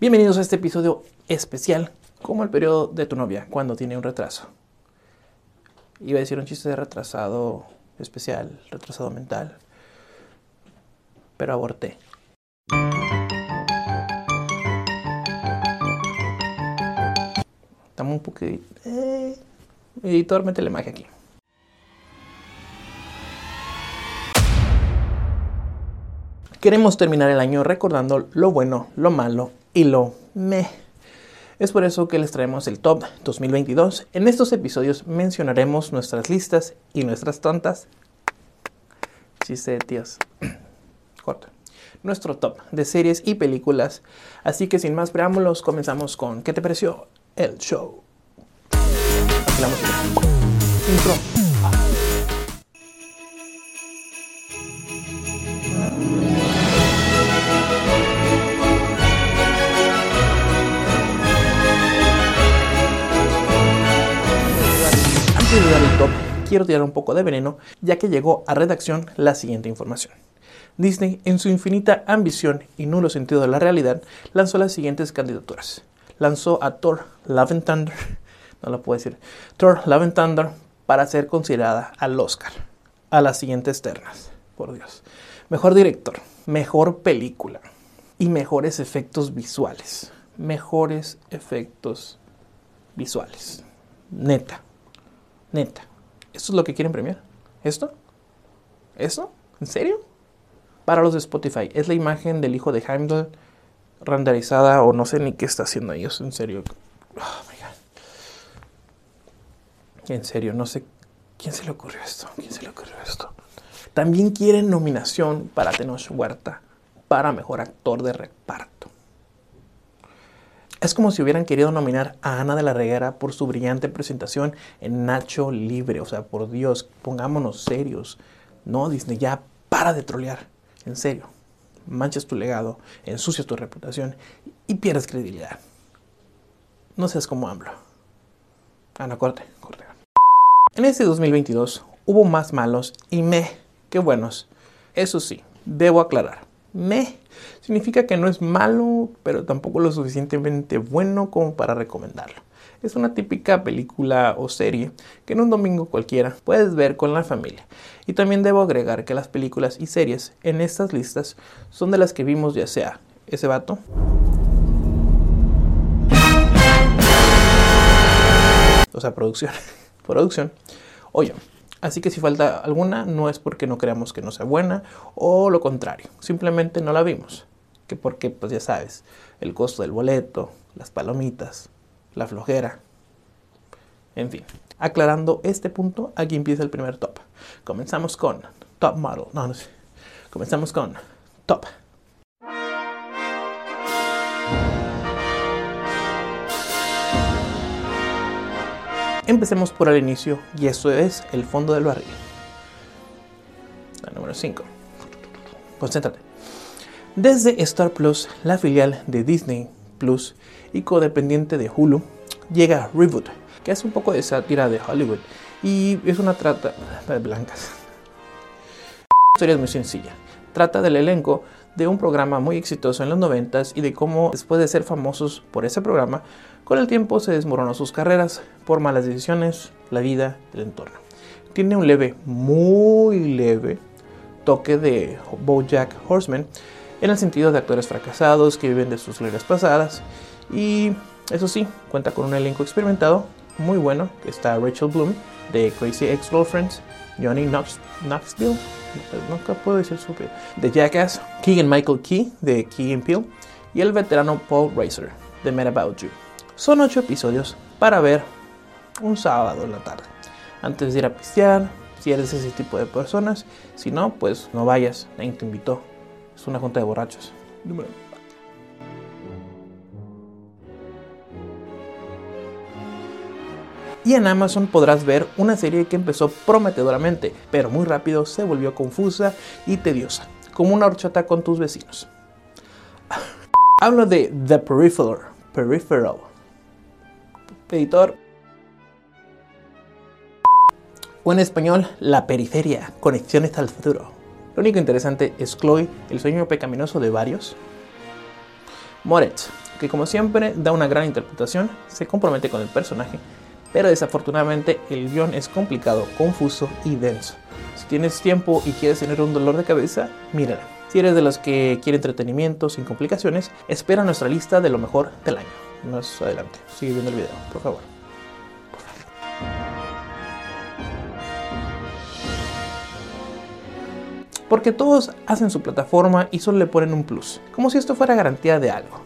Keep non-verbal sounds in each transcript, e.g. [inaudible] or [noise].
Bienvenidos a este episodio especial, como el periodo de tu novia, cuando tiene un retraso. Iba a decir un chiste de retrasado especial, retrasado mental, pero aborté. Estamos un poquito... Eh, editor, métele magia aquí. Queremos terminar el año recordando lo bueno, lo malo y lo me. Es por eso que les traemos el Top 2022. En estos episodios mencionaremos nuestras listas y nuestras tontas. Chiste de tíos. [clears throat] Corta. Nuestro top de series y películas. Así que sin más preámbulos, comenzamos con ¿Qué te pareció el show? La. Intro. Quiero tirar un poco de veneno, ya que llegó a redacción la siguiente información. Disney, en su infinita ambición y nulo sentido de la realidad, lanzó las siguientes candidaturas. Lanzó a Thor Love and Thunder, [laughs] no lo puedo decir, Thor Love and Thunder para ser considerada al Oscar. A las siguientes ternas, por Dios. Mejor director, mejor película y mejores efectos visuales. Mejores efectos visuales. Neta. Neta. ¿Esto es lo que quieren premiar? ¿Esto? ¿Esto? ¿En serio? Para los de Spotify, es la imagen del hijo de Heimdall renderizada o no sé ni qué está haciendo ellos, en serio. Oh. En serio, no sé quién se le ocurrió esto. ¿Quién se le ocurrió esto? También quieren nominación para Tenoch Huerta para mejor actor de reparto. Es como si hubieran querido nominar a Ana de la Reguera por su brillante presentación en Nacho Libre. O sea, por Dios, pongámonos serios. No, Disney, ya para de trolear. En serio. Manchas tu legado, ensucias tu reputación y pierdes credibilidad. No seas como AMLO. Ana, corte, corte. En este 2022 hubo más malos y me que buenos. Eso sí, debo aclarar. Me significa que no es malo, pero tampoco lo suficientemente bueno como para recomendarlo. Es una típica película o serie que en un domingo cualquiera puedes ver con la familia. Y también debo agregar que las películas y series en estas listas son de las que vimos ya sea ese vato. O sea, producción. [laughs] producción. O yo. Así que si falta alguna, no es porque no creamos que no sea buena o lo contrario, simplemente no la vimos. Que porque, pues ya sabes, el costo del boleto, las palomitas, la flojera, en fin. Aclarando este punto, aquí empieza el primer top. Comenzamos con Top Model. No, no sé. Comenzamos con Top. Empecemos por el inicio y eso es el fondo del barril. La número 5. Concéntrate. Desde Star Plus, la filial de Disney Plus y codependiente de Hulu, llega Reboot, que es un poco de sátira de Hollywood y es una trata [laughs] de blancas. La historia es muy sencilla. Trata del elenco de un programa muy exitoso en los 90 y de cómo después de ser famosos por ese programa, con el tiempo se desmoronó sus carreras por malas decisiones, la vida, el entorno. Tiene un leve, muy leve toque de Bojack Horseman en el sentido de actores fracasados que viven de sus glorias pasadas y eso sí, cuenta con un elenco experimentado muy bueno. Está Rachel Bloom de Crazy Ex-Girlfriends, Johnny Knox, Knoxville, nunca puedo decir su de Jackass, Keegan Michael Key de Key and Peele y el veterano Paul Racer de Mad About You. Son ocho episodios para ver un sábado en la tarde. Antes de ir a pistear, si eres ese tipo de personas, si no, pues no vayas, nadie te invitó. Es una junta de borrachos. Y en Amazon podrás ver una serie que empezó prometedoramente, pero muy rápido se volvió confusa y tediosa, como una horchata con tus vecinos. [laughs] Hablo de The Peripheral. Editor. O en español, La Periferia. Conexiones al futuro. Lo único interesante es Chloe, el sueño pecaminoso de varios. Moritz, que como siempre da una gran interpretación, se compromete con el personaje, pero desafortunadamente el guion es complicado, confuso y denso. Si tienes tiempo y quieres tener un dolor de cabeza, mírala. Si eres de los que quiere entretenimiento sin complicaciones, espera nuestra lista de lo mejor del año. Más adelante, sigue viendo el video, por favor. Porque todos hacen su plataforma y solo le ponen un plus, como si esto fuera garantía de algo.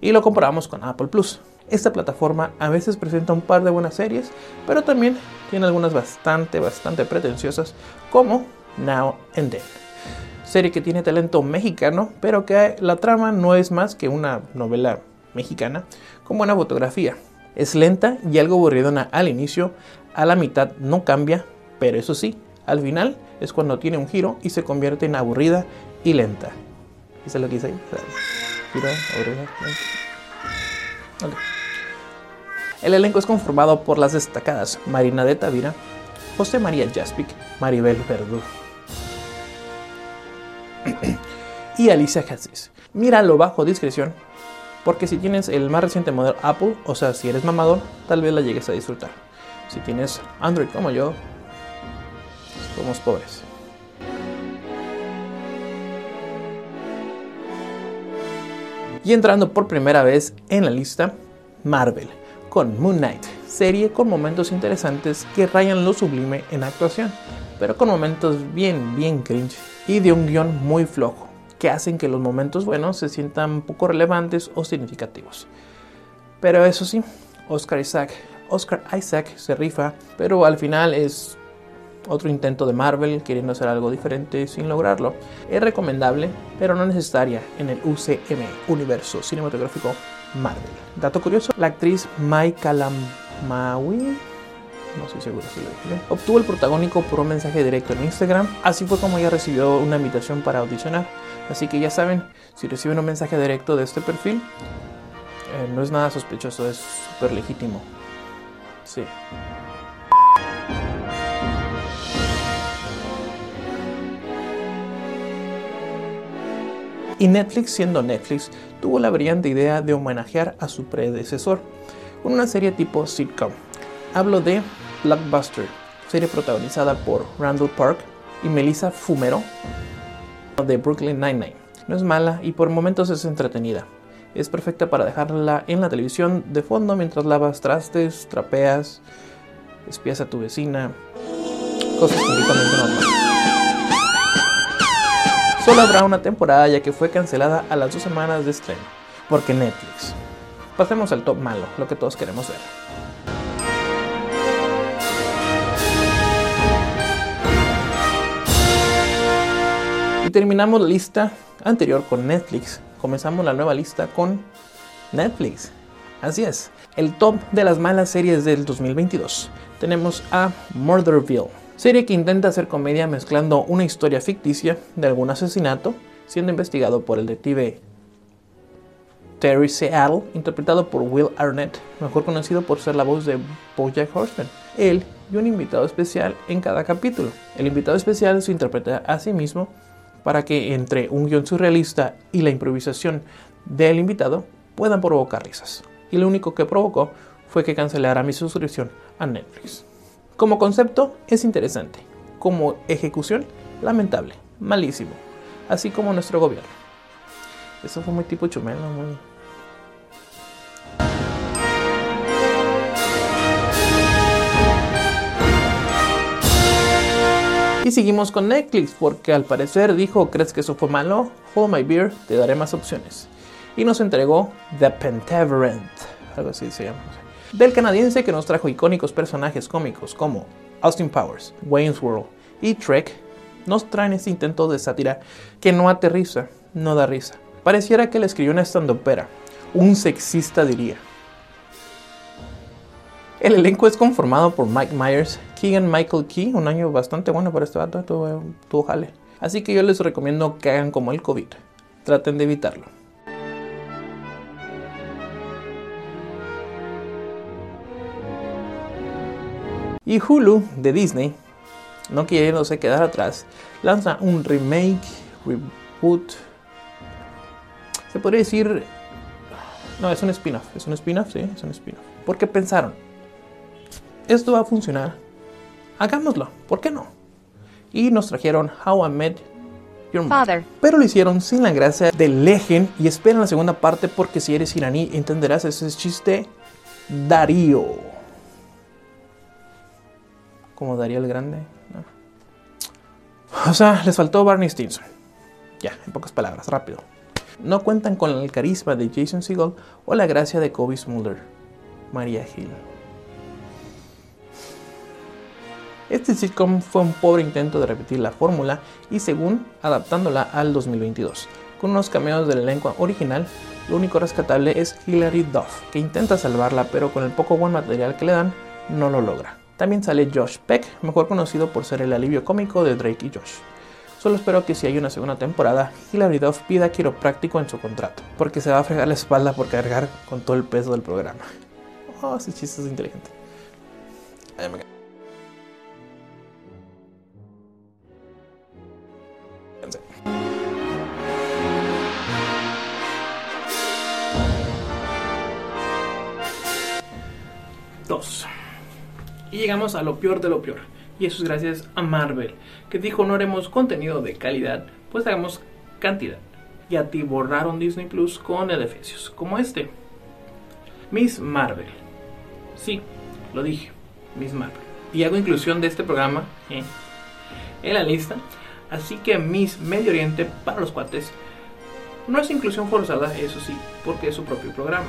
Y lo comparamos con Apple Plus. Esta plataforma a veces presenta un par de buenas series, pero también tiene algunas bastante, bastante pretenciosas, como Now and Then. Serie que tiene talento mexicano, pero que la trama no es más que una novela mexicana con buena fotografía. Es lenta y algo aburridona al inicio, a la mitad no cambia, pero eso sí, al final es cuando tiene un giro y se convierte en aburrida y lenta. ¿Eso es lo que dice ahí? Giro, aburrida, lenta. El elenco es conformado por las destacadas Marina de Tavira, José María Jaspic, Maribel Verdú y Alicia Hatsis. Míralo bajo discreción, porque si tienes el más reciente modelo Apple, o sea, si eres mamador, tal vez la llegues a disfrutar. Si tienes Android como yo, somos pobres. Y entrando por primera vez en la lista, Marvel, con Moon Knight, serie con momentos interesantes que rayan lo sublime en actuación, pero con momentos bien, bien cringe y de un guion muy flojo, que hacen que los momentos buenos se sientan poco relevantes o significativos. Pero eso sí, Oscar Isaac, Oscar Isaac se rifa, pero al final es otro intento de Marvel queriendo hacer algo diferente sin lograrlo. Es recomendable, pero no necesaria en el UCM, Universo Cinematográfico Marvel. Dato curioso, la actriz Mai Kalamaui no estoy seguro si lo dije Obtuvo el protagónico por un mensaje directo en Instagram. Así fue como ella recibió una invitación para audicionar. Así que ya saben, si reciben un mensaje directo de este perfil, eh, no es nada sospechoso, es súper legítimo. Sí. Y Netflix, siendo Netflix, tuvo la brillante idea de homenajear a su predecesor con una serie tipo sitcom. Hablo de Blockbuster, serie protagonizada por Randall Park y Melissa Fumero de Brooklyn Nine-Nine. No es mala y por momentos es entretenida. Es perfecta para dejarla en la televisión de fondo mientras lavas trastes, trapeas, espías a tu vecina, cosas completamente normales. Solo habrá una temporada ya que fue cancelada a las dos semanas de estreno, porque Netflix. Pasemos al top malo, lo que todos queremos ver. Y terminamos la lista anterior con Netflix. Comenzamos la nueva lista con Netflix. Así es, el top de las malas series del 2022. Tenemos a Murderville, serie que intenta hacer comedia mezclando una historia ficticia de algún asesinato, siendo investigado por el detective Terry Seattle, interpretado por Will Arnett, mejor conocido por ser la voz de BoJack Horseman. Él y un invitado especial en cada capítulo. El invitado especial se interpreta a sí mismo para que entre un guion surrealista y la improvisación del invitado puedan provocar risas. Y lo único que provocó fue que cancelara mi suscripción a Netflix. Como concepto es interesante, como ejecución lamentable, malísimo, así como nuestro gobierno. Eso fue muy tipo chumelo, muy... Y seguimos con Netflix, porque al parecer dijo, ¿crees que eso fue malo? Hold my beer, te daré más opciones. Y nos entregó The Pentaverant, algo así se llama del canadiense que nos trajo icónicos personajes cómicos como Austin Powers, Wayne's World y Trek, nos traen este intento de sátira que no aterriza, no da risa. Pareciera que le escribió una estandopera, un sexista diría. El elenco es conformado por Mike Myers, Keegan Michael Key, un año bastante bueno para este vato, tuvo jale. Así que yo les recomiendo que hagan como el COVID, traten de evitarlo. Y Hulu de Disney, no queriéndose quedar atrás, lanza un remake, reboot, se podría decir No, es un spin-off. Es un spin-off, sí, es un spin-off. Porque pensaron, esto va a funcionar. Hagámoslo, ¿por qué no? Y nos trajeron How I Met Your Mother. Pero lo hicieron sin la gracia de Legend y esperan la segunda parte porque si eres iraní entenderás ese chiste Darío. Como Darío el Grande. O sea, les faltó Barney Stinson. Ya, en pocas palabras, rápido. No cuentan con el carisma de Jason Segel o la gracia de Kobe Smulder. María Hill. Este sitcom fue un pobre intento de repetir la fórmula y según adaptándola al 2022. Con unos cameos del elenco original, lo único rescatable es Hilary Duff, que intenta salvarla pero con el poco buen material que le dan, no lo logra. También sale Josh Peck, mejor conocido por ser el alivio cómico de Drake y Josh. Solo espero que si hay una segunda temporada, Hilary Duff pida quiropráctico en su contrato, porque se va a fregar la espalda por cargar con todo el peso del programa. Oh, ese chiste es inteligente. Y llegamos a lo peor de lo peor. Y eso es gracias a Marvel, que dijo no haremos contenido de calidad, pues hagamos cantidad. Y atiborraron Disney Plus con edificios como este. Miss Marvel. Sí, lo dije, Miss Marvel. Y hago inclusión de este programa ¿eh? en la lista. Así que Miss Medio Oriente para los cuates no es inclusión forzada, eso sí, porque es su propio programa,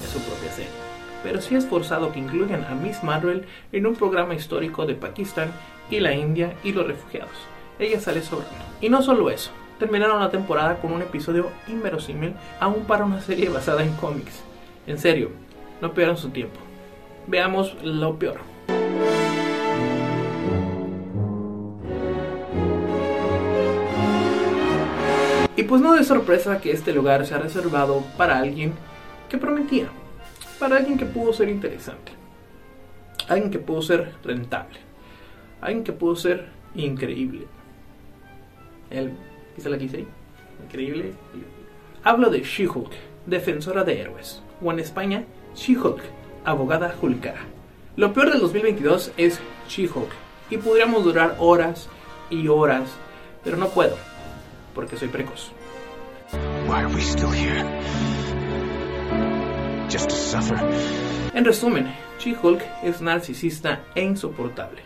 es su propia serie pero sí es forzado que incluyan a Miss Marvel en un programa histórico de Pakistán y la India y los refugiados. Ella sale sobrando. Y no solo eso, terminaron la temporada con un episodio inverosímil aún para una serie basada en cómics. En serio, no pierdan su tiempo. Veamos lo peor. Y pues no de sorpresa que este lugar sea reservado para alguien que prometía para alguien que pudo ser interesante, alguien que pudo ser rentable, alguien que pudo ser increíble. El, quizá la quise increíble. Hablo de She-Hulk, defensora de héroes, o en España, She-Hulk, abogada Hulkara. Lo peor del 2022 es She-Hulk, y podríamos durar horas y horas, pero no puedo, porque soy precoz. Why are we still here? En resumen, She-Hulk es narcisista e insoportable.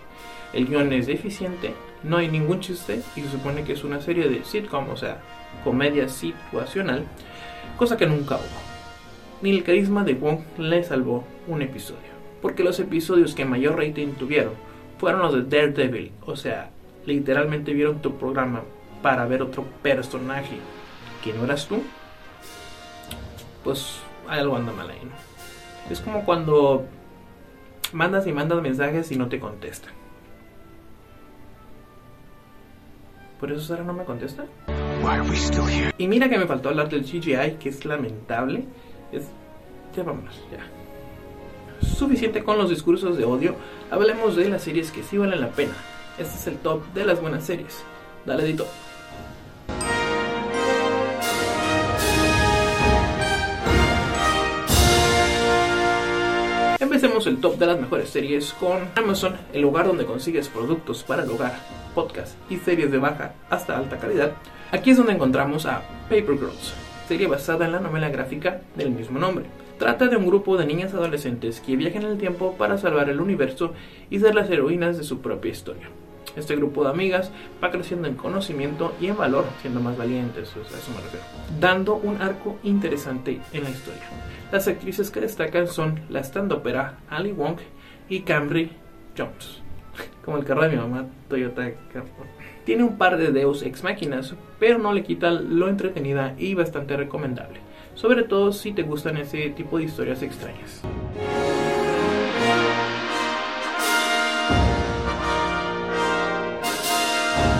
El guion es deficiente, no hay ningún chiste y se supone que es una serie de sitcom, o sea, comedia situacional, cosa que nunca hubo. Ni el carisma de Wong le salvó un episodio, porque los episodios que mayor rating tuvieron fueron los de Daredevil, o sea, literalmente vieron tu programa para ver otro personaje que no eras tú, pues algo anda mal ahí, ¿no? Es como cuando mandas y mandas mensajes y no te contestan. ¿Por eso Sara no me contesta? Y mira que me faltó hablar del CGI, que es lamentable. Es... Ya vámonos, ya. Suficiente con los discursos de odio. Hablemos de las series que sí valen la pena. Este es el top de las buenas series. Dale, Dito. El top de las mejores series con Amazon, el lugar donde consigues productos para el hogar, podcast y series de baja hasta alta calidad. Aquí es donde encontramos a Paper Girls, serie basada en la novela gráfica del mismo nombre. Trata de un grupo de niñas adolescentes que viajan en el tiempo para salvar el universo y ser las heroínas de su propia historia. Este grupo de amigas va creciendo en conocimiento y en valor, siendo más valientes, a eso me refiero, dando un arco interesante en la historia. Las actrices que destacan son la stand-opera Ali Wong y Cambry Jones, [laughs] como el carro de mi mamá, Toyota Tiene un par de deus ex máquinas, pero no le quita lo entretenida y bastante recomendable, sobre todo si te gustan ese tipo de historias extrañas.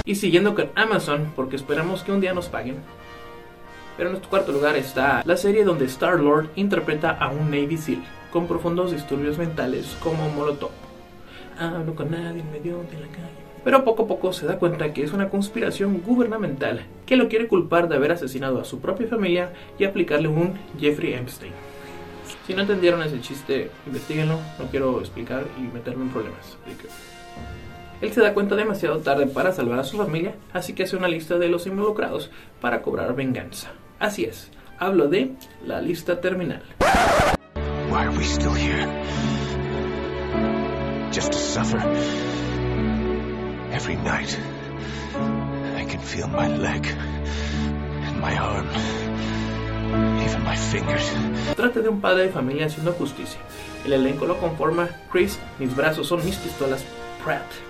Y siguiendo con Amazon, porque esperamos que un día nos paguen, pero en nuestro cuarto lugar está la serie donde Star-Lord interpreta a un Navy SEAL con profundos disturbios mentales como Molotov. Hablo con nadie en medio de la calle. pero poco a poco se da cuenta que es una conspiración gubernamental que lo quiere culpar de haber asesinado a su propia familia y aplicarle un Jeffrey Epstein. Si no entendieron ese chiste, investiguenlo, no quiero explicar y meterme en problemas. Él se da cuenta demasiado tarde para salvar a su familia, así que hace una lista de los involucrados para cobrar venganza. Así es, hablo de la lista terminal. Why are we still here? Just to suffer. Every night, I can feel my leg and my arm, even my fingers. Trata de un padre de familia haciendo justicia. El elenco lo conforma Chris, mis brazos son mis pistolas Pratt.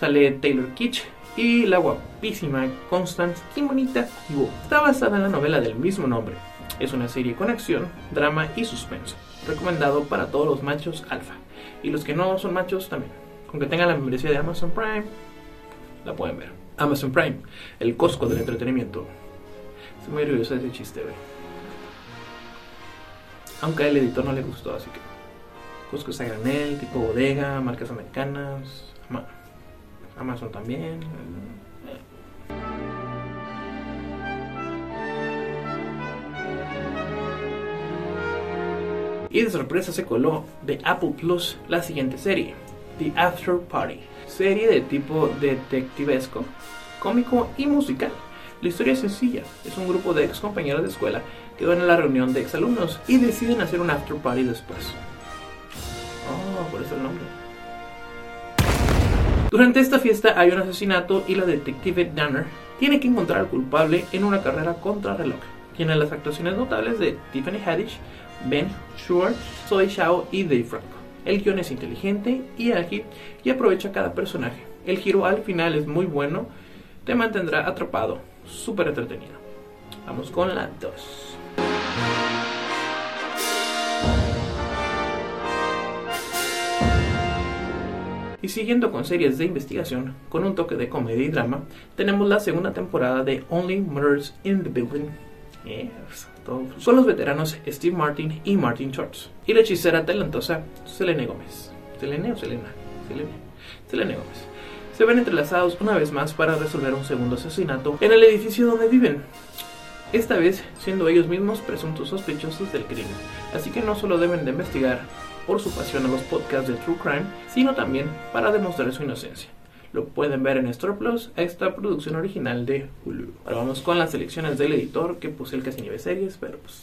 Sale Taylor Kitsch y la guapísima Constance Timonita Wu. Está basada en la novela del mismo nombre. Es una serie con acción, drama y suspenso. Recomendado para todos los machos alfa. Y los que no son machos también. Aunque tengan la membresía de Amazon Prime, la pueden ver. Amazon Prime, el Costco del entretenimiento. Estoy muy orgulloso de ese chiste, güey. Aunque al editor no le gustó, así que. Costco es a granel, tipo bodega, marcas americanas. Amazon también. Y de sorpresa se coló de Apple Plus la siguiente serie, The After Party, serie de tipo detectivesco, cómico y musical. La historia es sencilla, es un grupo de ex compañeros de escuela que van a la reunión de ex alumnos y deciden hacer un after party después. Oh, por eso el nombre. Durante esta fiesta hay un asesinato y la detective Danner tiene que encontrar al culpable en una carrera contra reloj. Tiene las actuaciones notables de Tiffany Haddish, Ben Schwartz, Zoe Shao y Dave Franco. El guion es inteligente y ágil y aprovecha cada personaje. El giro al final es muy bueno, te mantendrá atrapado, súper entretenido. Vamos con la 2. Siguiendo con series de investigación, con un toque de comedia y drama, tenemos la segunda temporada de Only Murders in the Building. Son los veteranos Steve Martin y Martin Shorts. Y la hechicera talentosa Selene Gómez. ¿Selene o Selena? Selene. Selene Gómez. Se ven entrelazados una vez más para resolver un segundo asesinato en el edificio donde viven. Esta vez siendo ellos mismos presuntos sospechosos del crimen. Así que no solo deben de investigar por su pasión a los podcasts de True Crime, sino también para demostrar su inocencia. Lo pueden ver en Star Plus, esta producción original de Hulu. Ahora vamos con las selecciones del editor que puse el casi nieve series, pero pues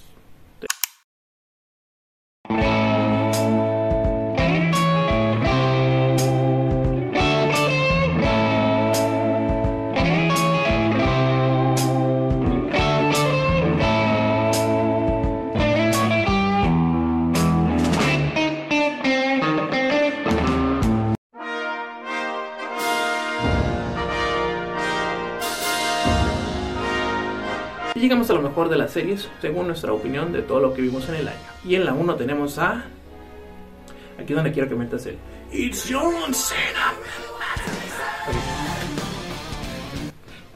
mejor de las series, según nuestra opinión de todo lo que vimos en el año. Y en la 1 tenemos a. Aquí donde quiero que metas el. It's your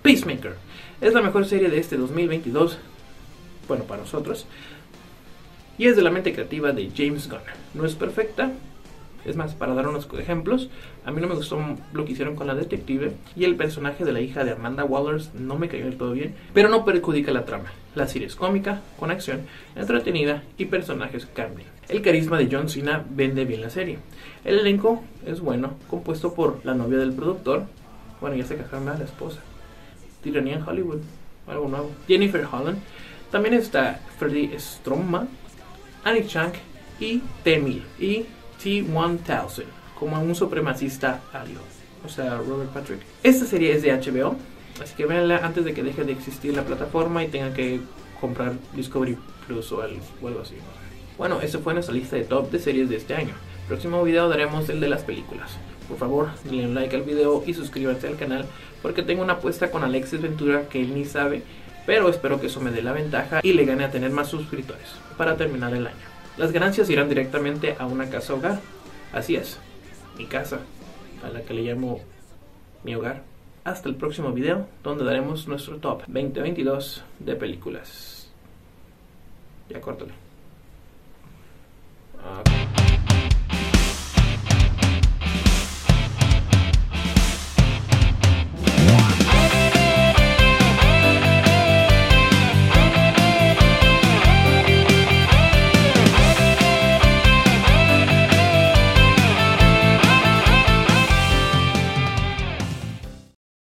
Peacemaker. Es la mejor serie de este 2022. Bueno, para nosotros. Y es de la mente creativa de James Gunn. No es perfecta, es más, para dar unos ejemplos, a mí no me gustó lo que hicieron con la detective y el personaje de la hija de Amanda Wallers no me cayó del todo bien, pero no perjudica la trama. La serie es cómica, con acción, entretenida y personajes cambian. El carisma de John Cena vende bien la serie. El elenco es bueno, compuesto por la novia del productor, bueno, ya se casaron a la esposa, Tiranía en Hollywood, algo nuevo, Jennifer Holland, también está Freddie Stroma, Annie Chang y Temi y T-1000 como un supremacista ario, o sea, Robert Patrick. Esta serie es de HBO, así que véanla antes de que deje de existir la plataforma y tengan que comprar Discovery Plus o algo, así. Bueno, esa fue nuestra lista de top de series de este año. Próximo video daremos el de las películas. Por favor, denle un like al video y suscríbanse al canal porque tengo una apuesta con Alexis Ventura que él ni sabe, pero espero que eso me dé la ventaja y le gane a tener más suscriptores para terminar el año. Las ganancias irán directamente a una casa hogar. Así es, mi casa, a la que le llamo mi hogar. Hasta el próximo video, donde daremos nuestro top 2022 de películas. Ya córtale. Ah,